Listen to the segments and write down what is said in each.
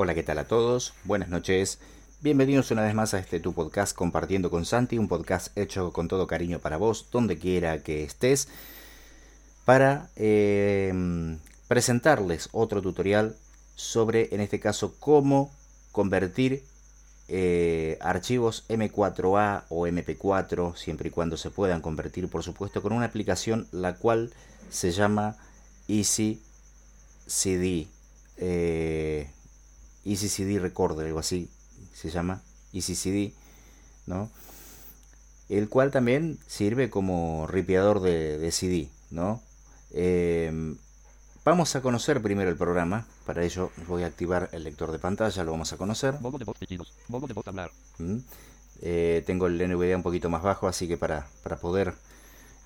Hola, ¿qué tal a todos? Buenas noches. Bienvenidos una vez más a este tu podcast compartiendo con Santi, un podcast hecho con todo cariño para vos, donde quiera que estés, para eh, presentarles otro tutorial sobre, en este caso, cómo convertir eh, archivos M4A o MP4, siempre y cuando se puedan convertir, por supuesto, con una aplicación la cual se llama Easy CD. Eh, Easy CD Recorder, algo así se llama Easy CD, ¿no? El cual también sirve como ripiador de, CD, ¿no? Eh, vamos a conocer primero el programa. Para ello voy a activar el lector de pantalla, lo vamos a conocer. ¿Mm? Eh, tengo el NVDA un poquito más bajo, así que para, para poder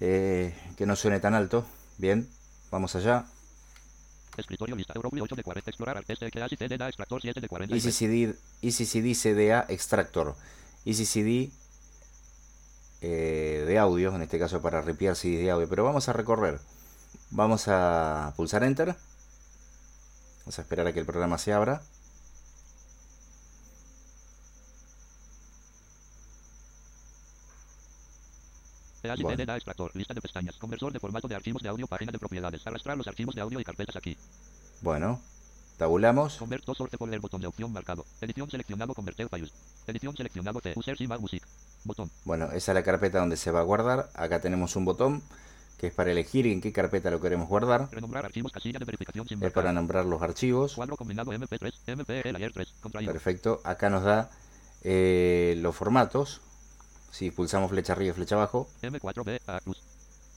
eh, que no suene tan alto. Bien, vamos allá. Escritorio lista Euro 8 de 40 explorar SXA CDA extractor 7 de 40 EasyCD, EasyCD CDA extractor. EasyCD eh, de audio, en este caso para ripiar CD de audio. Pero vamos a recorrer. Vamos a pulsar Enter. Vamos a esperar a que el programa se abra. Bueno. extractor, lista de pestañas, conversor de formato de archivos de audio, página de propiedades, arrastrar los archivos de audio y carpetas aquí. Bueno, tabulamos. Converto sorte por el botón de opción marcado. Edición seleccionado convertir files. Edición seleccionado T, user music. Botón. Bueno, esa es la carpeta donde se va a guardar. Acá tenemos un botón que es para elegir en qué carpeta lo queremos guardar. Renombrar archivos, casilla de verificación sin Es para nombrar los archivos. Cuadro combinado MP3, MP, layer 3, contraído. Perfecto. Acá nos da eh, los formatos. Si pulsamos flecha arriba y flecha abajo. M4B, A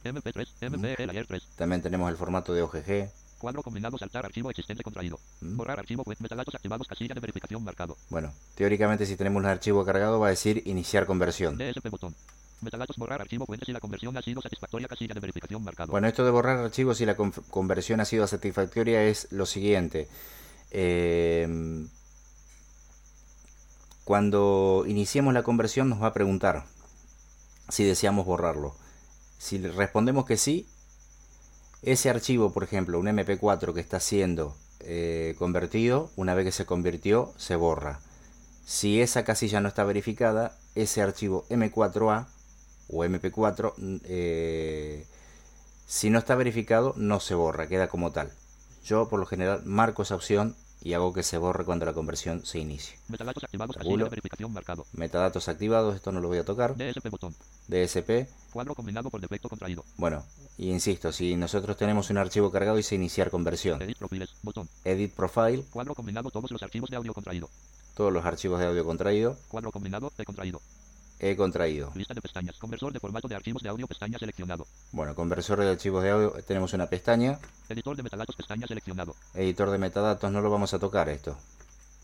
MP3, MP, layer 3. También tenemos el formato de OGG. Cuadro combinado saltar archivo existente contraído. Mm. Borrar archivo web metadatos activados casilla de verificación marcado. Bueno, teóricamente si tenemos un archivo cargado va a decir iniciar conversión. DSP botón. Metadatos borrar archivo fuentes si la conversión ha sido satisfactoria casilla de verificación marcado. Bueno, esto de borrar archivos si la conversión ha sido satisfactoria es lo siguiente. Eh, cuando iniciemos la conversión nos va a preguntar si deseamos borrarlo. Si respondemos que sí, ese archivo, por ejemplo, un MP4 que está siendo eh, convertido, una vez que se convirtió, se borra. Si esa casilla no está verificada, ese archivo M4A o MP4, eh, si no está verificado, no se borra, queda como tal. Yo por lo general marco esa opción y hago que se borre cuando la conversión se inicie. Metadatos activados, casilla de verificación marcado. Metadatos activados, esto no lo voy a tocar. DSP botón. DSP. Cuadro combinado por defecto contraído. Bueno, y insisto, si nosotros tenemos un archivo cargado, dice iniciar conversión. Edit profiles, botón. Edit profile. Cuadro combinado todos los archivos de audio contraído. Todos los archivos de audio contraído. Cuadro combinado de contraído. He contraído. Lista de pestañas. Conversor de formato de archivos de audio pestaña seleccionado. Bueno, conversor de archivos de audio tenemos una pestaña. Editor de metadatos pestaña seleccionado. Editor de metadatos no lo vamos a tocar esto.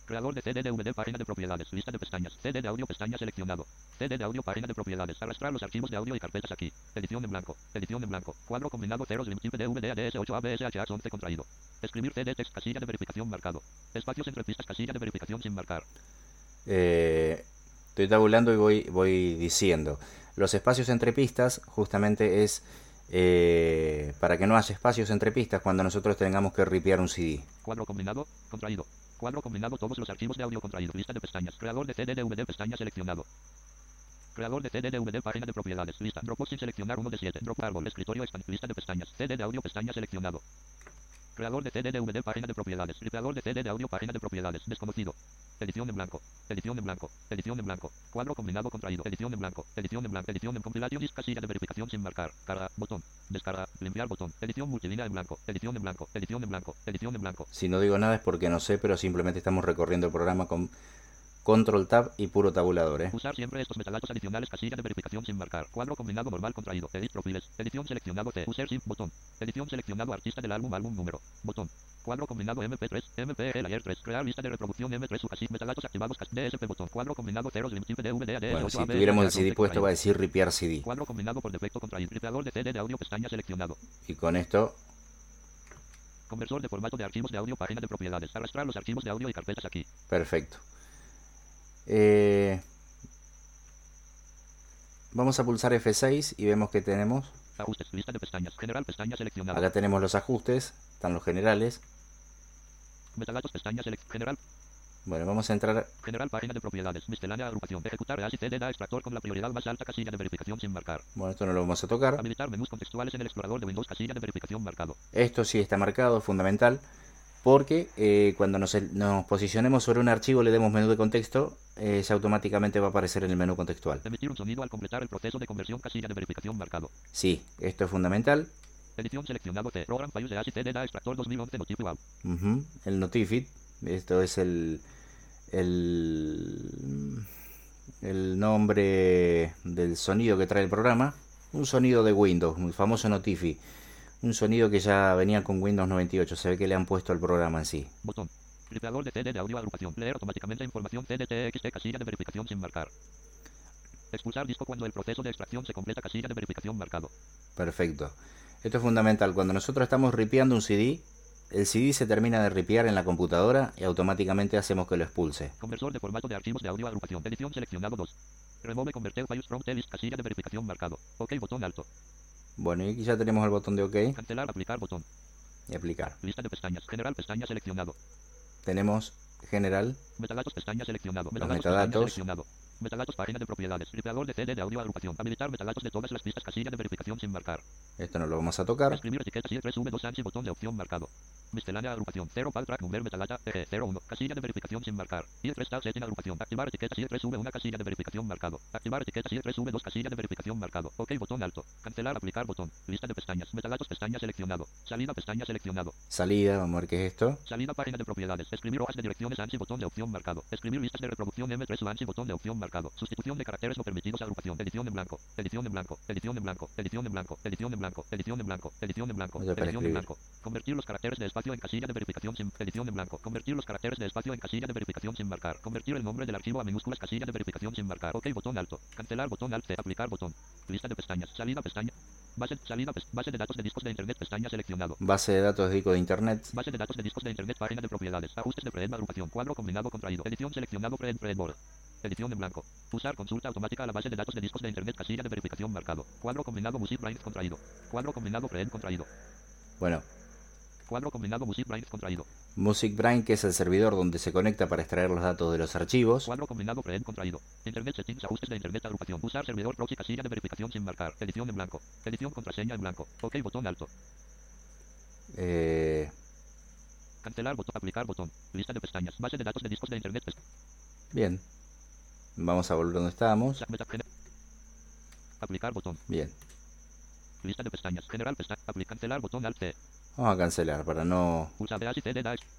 Creador de CD DVD página de propiedades. Lista de pestañas. CD de audio pestaña seleccionado. CD de audio página de propiedades. Arrastrar los archivos de audio y carpetas aquí. Edición en blanco. Edición en blanco. Cuadro combinado ceros lim DVD ADS 8 ABSH 11 contraído. Escribir CD text casilla de verificación marcado. Espacios entre pistas casilla de verificación sin marcar. Eh, Estoy tabulando y voy, voy diciendo. Los espacios entre pistas justamente es eh, para que no haya espacios entre pistas cuando nosotros tengamos que ripiar un CD. Cuadro combinado, contraído. Cuadro combinado todos los archivos de audio contraído. Lista de pestañas. Creador de CD DVD pestaña seleccionado. Creador de CD DVD página de propiedades. Lista. Dropbox sin seleccionar uno de 7. Drop árbol. Escritorio Lista de pestañas. CD de audio pestaña seleccionado. Creador de CD DVD página de propiedades. Creador de CD de audio página de propiedades. Desconocido. Edición en blanco. Edición en blanco. Edición en blanco. Cuadro combinado contraído. Edición en blanco. Edición en blanco. Edición en compilación. Casilla de verificación sin marcar. Carga. Botón. Descarga. Limpiar botón. Edición multilínea en blanco. Edición en blanco. Edición en blanco. Edición en blanco. Si no digo nada es porque no sé, pero simplemente estamos recorriendo el programa con Control Tab y puro tabulador, ¿eh? Usar siempre estos metadatos adicionales, casilla de verificación sin marcar. Cuadro combinado normal contraído. Edit profiles. Edición seleccionado T. User SIM. Botón. Edición seleccionado artista del álbum, álbum número. Botón. Cuadro combinado MP3, MP, layer 3. Crear lista de reproducción MP3, su metadatos activados, DSP botón. Cuadro combinado 0, lim, DVD, AD, bueno, si tuviéramos el CD puesto va a decir ripiar CD. Cuadro combinado por defecto contra ripeador de CD de audio, pestaña seleccionado. Y con esto Conversor de formato de archivos de audio, página de propiedades. Arrastrar los archivos de audio y carpetas aquí. Perfecto. Eh, vamos a pulsar F6 y vemos que tenemos... Ajustes, lista de pestañas, general, pestaña seleccionada. Acá tenemos los ajustes, están los generales. Metadatos, pestaña select, general. Bueno, vamos a entrar. General página de propiedades. Miscelánea agrupación. Ejecutar EAS y CDDA extractor con la prioridad más alta. Casilla de verificación sin marcar. Bueno, esto no lo vamos a tocar. Habilitar menús contextuales en el explorador de Windows. Casilla de verificación marcado. Esto sí está marcado, es fundamental. Porque eh, cuando nos, nos posicionemos sobre un archivo, le demos menú de contexto, eh, automáticamente va a aparecer en el menú contextual. Emitir un sonido al completar el proceso de conversión. Casilla de verificación marcado. Sí, esto es fundamental. Edición seleccionado C. Program EAS y CDDA extractor 2011 Notify Wow. Ujú, El Notifit. Esto es el, el, el nombre del sonido que trae el programa. Un sonido de Windows, el famoso Notify. Un sonido que ya venía con Windows 98. Se ve que le han puesto al programa en sí. Botón. Tripeador de CD de audio agrupación. Leer automáticamente información CDTXT casilla de verificación sin marcar. Expulsar disco cuando el proceso de extracción se completa casilla de verificación marcado. Perfecto. Esto es fundamental. Cuando nosotros estamos ripeando un CD, el CD se termina de ripear en la computadora y automáticamente hacemos que lo expulse. Conversor de formato de archivos de audio agrupación. Edición seleccionado 2. Remove files from casilla de verificación marcado. OK botón alto. Bueno, y aquí ya tenemos el botón de OK Cancelar aplicar botón. y aplicar. Lista de pestañas. General pestaña seleccionado. Tenemos general, Metadatos pestaña seleccionado. Los Metadatos, metadatos. pestaña seleccionado. Metadatos página de propiedades. Tripeador de CD de audio agrupación. Habilitar metadatos de todas las pistas casilla de verificación sin marcar. esto no lo vamos a tocar. Escribir etiquetas y 3 v 2 ansi botón de opción marcado. Miscelánea agrupación 0 pal track number metadata eje 01 casilla de verificación sin marcar. Y 3 tab setting agrupación. Activar etiquetas y 3 v 1 casilla de verificación marcado. Activar etiquetas y 3 v 2 casilla de verificación marcado. OK botón alto. Cancelar aplicar botón. Lista de pestañas. Metadatos pestaña seleccionado. Salida pestaña seleccionado. Salida, vamos a ver qué es esto. Salida página de propiedades. Escribir hojas de direcciones ANSI botón de opción marcado. Escribir listas de reproducción M3 o ANSI botón de opción marcado. Sustitución de caracteres no permitidos agrupación. Edición en blanco. Edición en blanco. Edición en blanco. Edición en blanco. Edición en blanco. Edición en blanco. Edición en blanco. Edición en blanco. Convertir los caracteres de espacio en casilla de verificación sin edición en blanco. Convertir los caracteres de espacio en casilla de verificación sin marcar. Convertir el nombre del archivo a minúsculas casilla de verificación sin marcar. OK botón alto. Cancelar botón alt. Aplicar botón. Lista de pestañas. Salida pestaña. Base, salida, base de datos de discos de internet pestaña seleccionado. Base de datos de disco de internet. Base de datos de discos de internet, página de propiedades, ajustes de preed, agrupación, cuadro combinado contraído, edición seleccionado preed, preedboard. Edición en blanco. Usar consulta automática a la base de datos de discos de internet, casilla de verificación marcado. Cuadro combinado music brains contraído. Cuadro combinado preed contraído. Bueno, Cuadro combinado music brains contraído. Music Brain, que es el servidor donde se conecta para extraer los datos de los archivos. Cuadro combinado preed contraído. Internet settings, ajustes de internet, agrupación. Usar servidor proxy, casilla de verificación sin marcar. Edición en blanco. Edición contraseña en blanco. OK botón alto. Eh, Cancelar botón. Aplicar botón. Lista de pestañas. Base de datos de discos de internet. bien. Vamos a volver donde estábamos. Aplicar botón. Bien. Lista de pestañas. General pestaña. Aplicar. Cancelar botón alt C. Vamos a cancelar para no,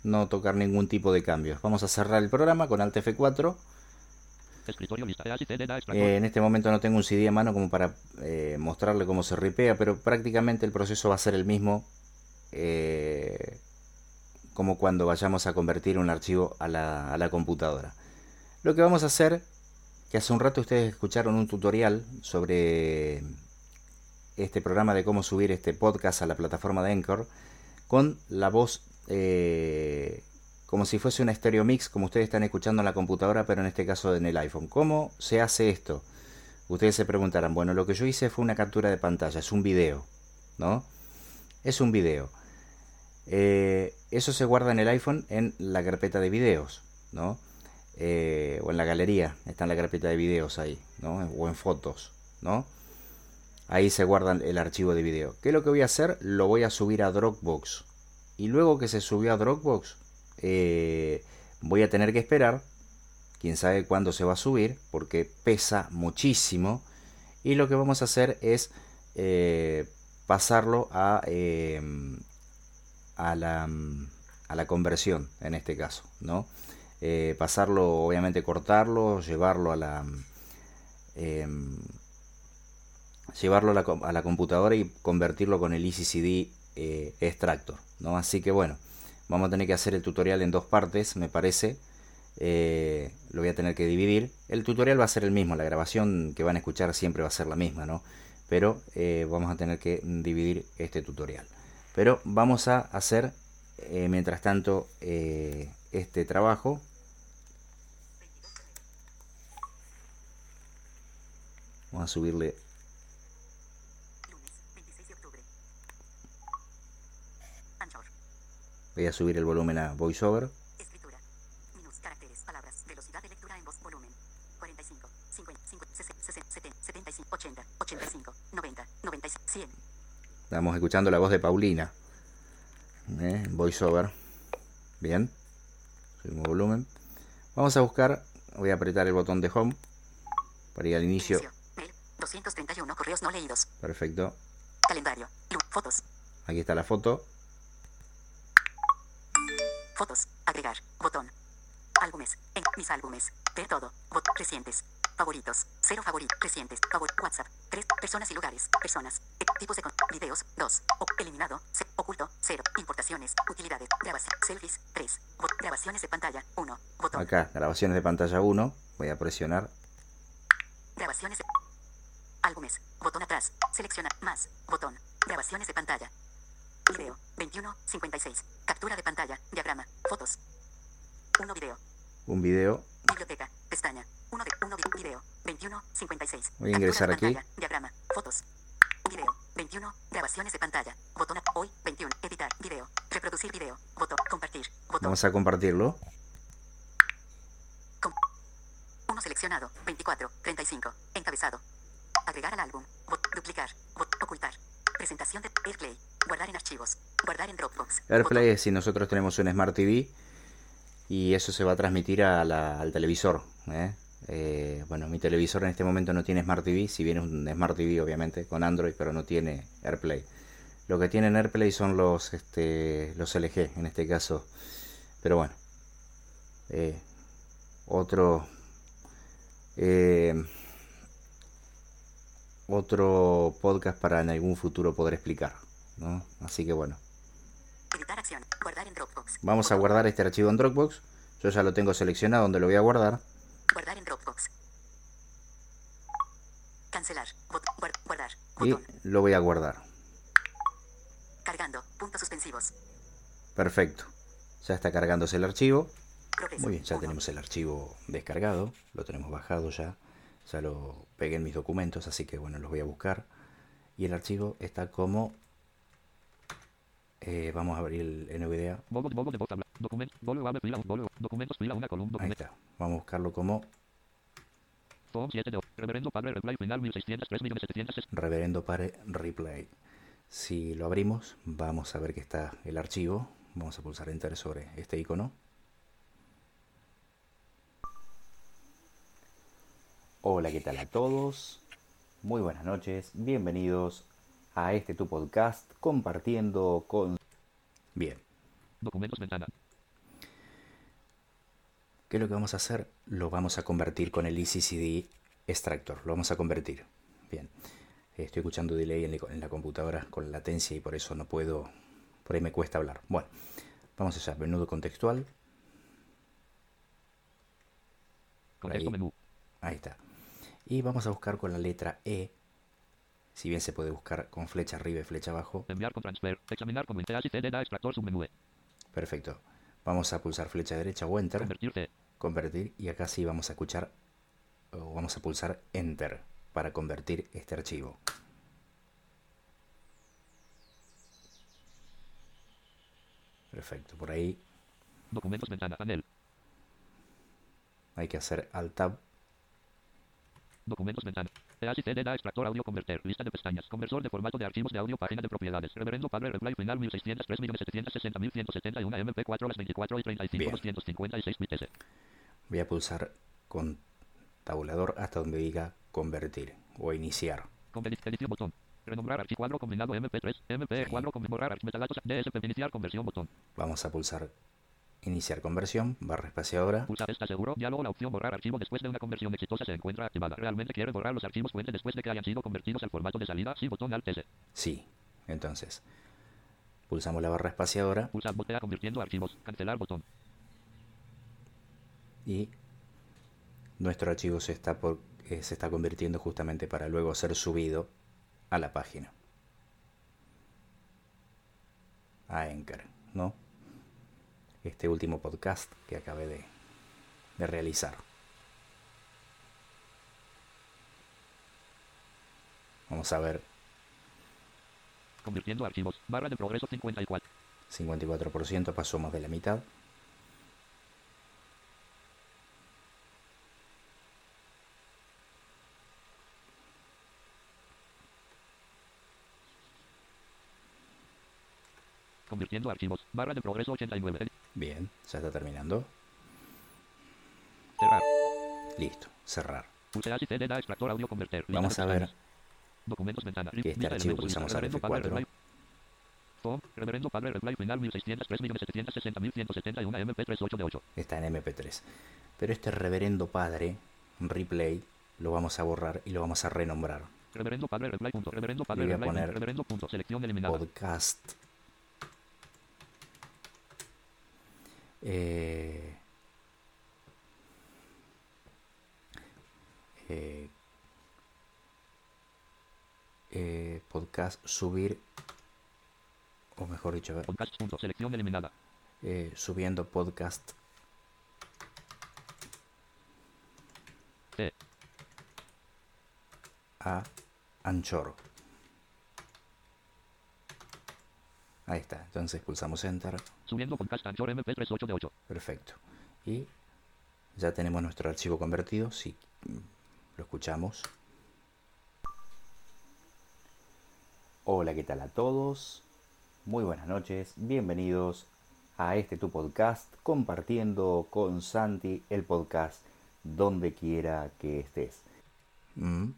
no tocar ningún tipo de cambios. Vamos a cerrar el programa con Alt F4. Escritorio lista de y CD dash. Eh, en este momento no tengo un CD a mano como para eh, mostrarle cómo se ripea, pero prácticamente el proceso va a ser el mismo eh, como cuando vayamos a convertir un archivo a la, a la computadora. Lo que vamos a hacer, que hace un rato ustedes escucharon un tutorial sobre este programa de cómo subir este podcast a la plataforma de Anchor, con la voz eh, como si fuese un stereo mix, como ustedes están escuchando en la computadora, pero en este caso en el iPhone. ¿Cómo se hace esto? Ustedes se preguntarán, bueno, lo que yo hice fue una captura de pantalla, es un video, ¿no? Es un video. Eh, eso se guarda en el iPhone en la carpeta de videos, ¿no? Eh, o en la galería, está en la carpeta de videos ahí. O en fotos, ¿no? Ahí se guarda el archivo de video. ¿Qué es lo que voy a hacer? Lo voy a subir a Dropbox. Y luego que se subió a Dropbox, eh, voy a tener que esperar. Quién sabe cuándo se va a subir, porque pesa muchísimo. Y lo que vamos a hacer es eh, pasarlo a, a, la, a la conversión, en este caso, ¿no? Eh, pasarlo, obviamente cortarlo, llevarlo a la... em, llevarlo a la, computadora y convertirlo con el EasyCD eh, Extractor, ¿no? Así que bueno, vamos a tener que hacer el tutorial en dos partes, me parece. Eh, lo voy a tener que dividir. El tutorial va a ser el mismo, la grabación que van a escuchar siempre va a ser la misma, ¿no? Pero eh, vamos a tener que dividir este tutorial. Pero vamos a hacer, mientras tanto, este trabajo. Vamos a subirle. Lunes, Voy a subir el volumen a VoiceOver. Escritura. 45, Estamos escuchando la voz de Paulina. ¿Eh? VoiceOver. Bien. Subimos volumen. Vamos a buscar. Voy a apretar el botón de home para ir al inicio Mail. 231 correos no leídos. Perfecto. Calendario. Fotos. Aquí está la foto. Fotos. Agregar. Botón. Álbumes. En mis álbumes. Ver todo. Bot. Recientes. Favoritos. Cero favoritos. Recientes. Favor. WhatsApp. Tres. Personas y lugares. Personas. Eh, tipos de con. Videos. Dos. O- eliminado. Se- oculto. Cero. Importaciones. Utilidades. Grabación. Selfies. Tres. Bot. Grabaciones de pantalla. Uno. Botón. Acá, grabaciones de pantalla 1. Voy a presionar. Grabaciones de... Botón atrás. Selecciona. Más. Botón. Grabaciones de pantalla. Video. 21. 56. Captura de pantalla. Diagrama. Fotos. 1 video. Un video. Biblioteca. Pestaña. 1 de 1 video. 21. 56. Voy a ingresar de aquí. pantalla, Diagrama. Fotos. Video. 21. Grabaciones de pantalla. Botón. Hoy. 21. Editar. Video. Reproducir video. Botón. Compartir. Botón. Vamos a compartirlo. 1 seleccionado. 24. 35. Encabezado. Agregar al álbum. Duplicar. Ocultar. Presentación de AirPlay. Guardar en archivos. Guardar en Dropbox. AirPlay es si nosotros tenemos un Smart TV y eso se va a transmitir a la- al televisor. ¿eh? Eh, bueno, mi televisor en este momento no tiene Smart TV, si bien es un Smart TV obviamente con Android, pero no tiene AirPlay. Lo que tienen AirPlay son los, este, los LG en este caso. Pero bueno, eh, otro, eh, otro podcast para en algún futuro poder explicar. ¿no? Así que bueno. Vamos a guardar este archivo en Dropbox. Yo ya lo tengo seleccionado donde lo voy a guardar. Guardar en Dropbox. Cancelar. Guardar. Y lo voy a guardar. Cargando. Puntos suspensivos. Perfecto. Ya está cargándose el archivo. Muy bien, ya tenemos el archivo descargado. Lo tenemos bajado ya. Ya lo pegué en mis documentos, así que bueno, los voy a buscar. Y el archivo está como... eh, vamos a abrir el NVDA. Ahí está. Vamos a buscarlo como Tom 7 de. Reverendo Padre Reply final 1603 Reverendo Pare Replay. Si lo abrimos, vamos a ver que está el archivo. Vamos a pulsar Enter sobre este icono. Hola, ¿qué tal a todos? Muy buenas noches, bienvenidos a este tu podcast compartiendo con... Bien, Documentos ventana. ¿qué es lo que vamos a hacer? Lo vamos a convertir con el ECCD Extractor, lo vamos a convertir. Bien, estoy escuchando delay en la, computadora con latencia y por eso no puedo, por ahí me cuesta hablar. Bueno, vamos allá, menú contextual, Contexto Ahí. menú. ahí está. Y vamos a buscar con la letra E, si bien se puede buscar con flecha arriba y flecha abajo. Enviar con transfer. Examinar como extractor submenú. E. Perfecto. Vamos a pulsar flecha derecha o Enter. Convertir y acá sí vamos a escuchar o vamos a pulsar enter para convertir este archivo perfecto por ahí Documentos ventana. Panel. hay que hacer alt tab Documentos ventana. EAS y CD da extractor audio converter. Lista de pestañas. Conversor de formato de archivos de audio. Página de propiedades. Reverendo Padre Reply final 1603 MP4 las 24 y 35 Bien. 256 bits. voy a pulsar con tabulador hasta donde diga convertir o iniciar Edición botón. Renombrar archivo cuadro combinado MP3. MP cuadro con borrar archivo metadatos. DSP iniciar conversión botón. vamos a pulsar iniciar conversión barra espaciadora Pulsa está seguro. Diálogo la opción borrar archivo después de una conversión exitosa se encuentra activada. ¿Realmente quiere borrar los archivos fuente después de que hayan sido convertidos al formato de salida? Sí, botón Alt S. sí entonces pulsamos la barra espaciadora Pulsa botea convirtiendo archivos. Cancelar botón. y nuestro archivo se está, por, eh, se está convirtiendo justamente para luego ser subido a la página. A Anchor, ¿no? Este último podcast que acabé de, de realizar. Vamos a ver, Convirtiendo archivos. Barra de progreso 54. 54% pasó más de la mitad. Convirtiendo archivos. Barra de progreso 89. Bien, ya está terminando. Cerrar. Listo, cerrar. Vamos a ver. Documentos ventana. que este archivo pulsamos al Reverendo Padre F4. Reply. Form. Reverendo Padre Reply final 1603.760.171 MP38 de 8. está en MP3. Pero este reverendo padre, replay, lo vamos a borrar y lo vamos a renombrar. Reverendo Padre. Punto. Reverendo Padre voy a poner Reverendo punto. Selección eliminada. Podcast. Eh, eh, eh, podcast subir, o mejor dicho, ver, Podcast. Punto. Selección eliminada. eh, subiendo podcast E. a Anchor. Ahí está, entonces pulsamos Enter. Subiendo podcast Anchor MP38 de 8. Perfecto. Y ya tenemos nuestro archivo convertido. Si mm, lo escuchamos. Hola, ¿qué tal a todos? Muy buenas noches. Bienvenidos a este tu podcast compartiendo con Santi el podcast donde quiera que estés. Mm.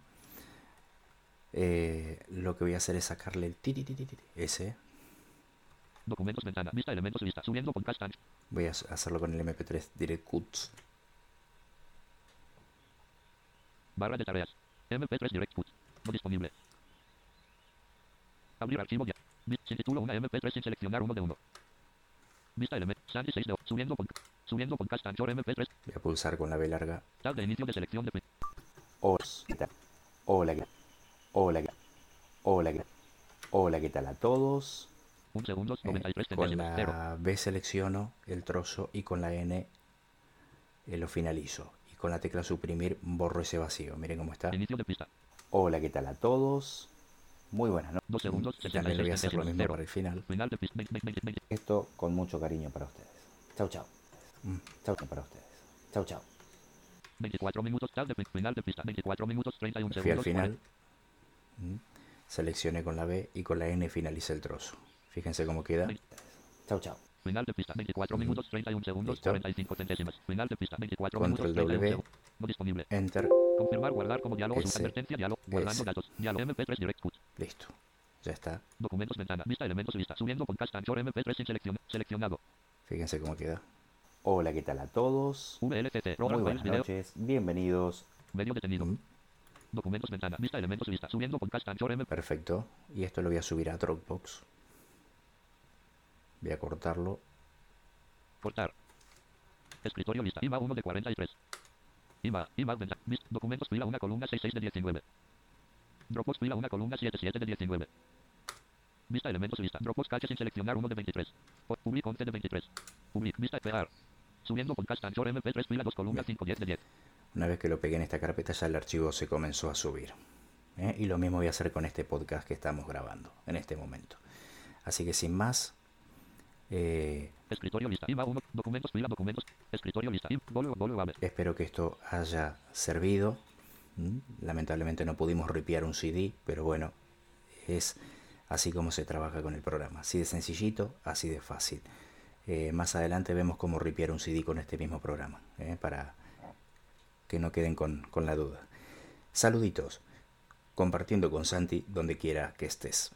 Eh, lo que voy a hacer es sacarle el ese. Documentos ventana. Vista elementos lista. Subiendo podcast Anchor. Voy a hacerlo con el MP3 Direct Cuts. Barra de tareas. MP3 Direct Put. No disponible. Abrir archivo ya. Sin título una MP3 sin seleccionar uno de uno. Vista element. Sandy 6 de Subiendo pod- Subiendo podcast Anchor MP3. Voy a pulsar con la B larga Tab de inicio de selección de print. Hola, ¿qué tal? Hola, ¿qué- hola, ¿qué- hola, ¿qué- hola, ¿qué tal a todos? Un segundos. Eh, 93 con centésimas. Cero. la B selecciono el trozo y con la N eh, lo finalizo. Y con la tecla suprimir borro ese vacío. Miren cómo está. Inicio de pista. Hola, ¿qué tal a todos? Muy buenas noches. Dos segundos, Y también le voy a hacer lo 66 mismo para el final. Final de pista. 20, 20, 20. Esto con mucho cariño para ustedes. Chau, chau. Mm, Chau, para ustedes. Chau, chau. 24 minutos. Final de pista. 24 minutos. 31 Fui al final. Mm. Seleccioné con la B y con la N finalicé el trozo. Fíjense cómo queda. Chau, chau. Final de pista. 24 minutos. 31 segundos. Listo. 45 centésimas. Final de pista. 24 Control minutos. 31 W. segundos. No disponible. Enter. Confirmar, guardar como diálogo, S, advertencia, diálogo, guardando datos, diálogo MP3 Direct Cut, Listo. Ya está. documentos ventana, vista elementos lista, subiendo podcast Anchor MP3 sin selección, seleccionado, Fíjense cómo queda. Hola, ¿qué tal a todos? VLCC, Muy buenas noches. Bienvenidos. medio detenido, Mm, documentos ventana, vista elementos lista, subiendo podcast Anchor MP, Perfecto. Y esto lo voy a subir a Dropbox. Voy a cortarlo. cortar, escritorio lista, IMA 1 de 43, IMA, IMA ventana, vis- documentos fila 1 columna 66 de 19, Dropbox fila 1 columna 77 de 19, vista elementos lista, Dropbox cache sin seleccionar 1 de 23, Pu- public 11 de 23, public, vista pegar, subiendo podcast Anchor MP3 fila 2 columna 5 10 de 10. Una vez que lo pegué en esta carpeta ya el archivo se comenzó a subir. ¿eh? Y lo mismo voy a hacer con este podcast que estamos grabando en este momento. Así que sin más, eh, Escritorio lista. IMA 1. Documentos fila documentos. Escritorio lista. IM. Bolo, bolo, ave. espero que esto haya servido. ¿Mm? Lamentablemente no pudimos ripear un CD, pero bueno, es así como se trabaja con el programa. Así de sencillito, así de fácil. Eh, más adelante vemos cómo ripear un CD con este mismo programa, ¿eh? para que no queden con, con la duda. Saluditos, compartiendo con Santi donde quiera que estés.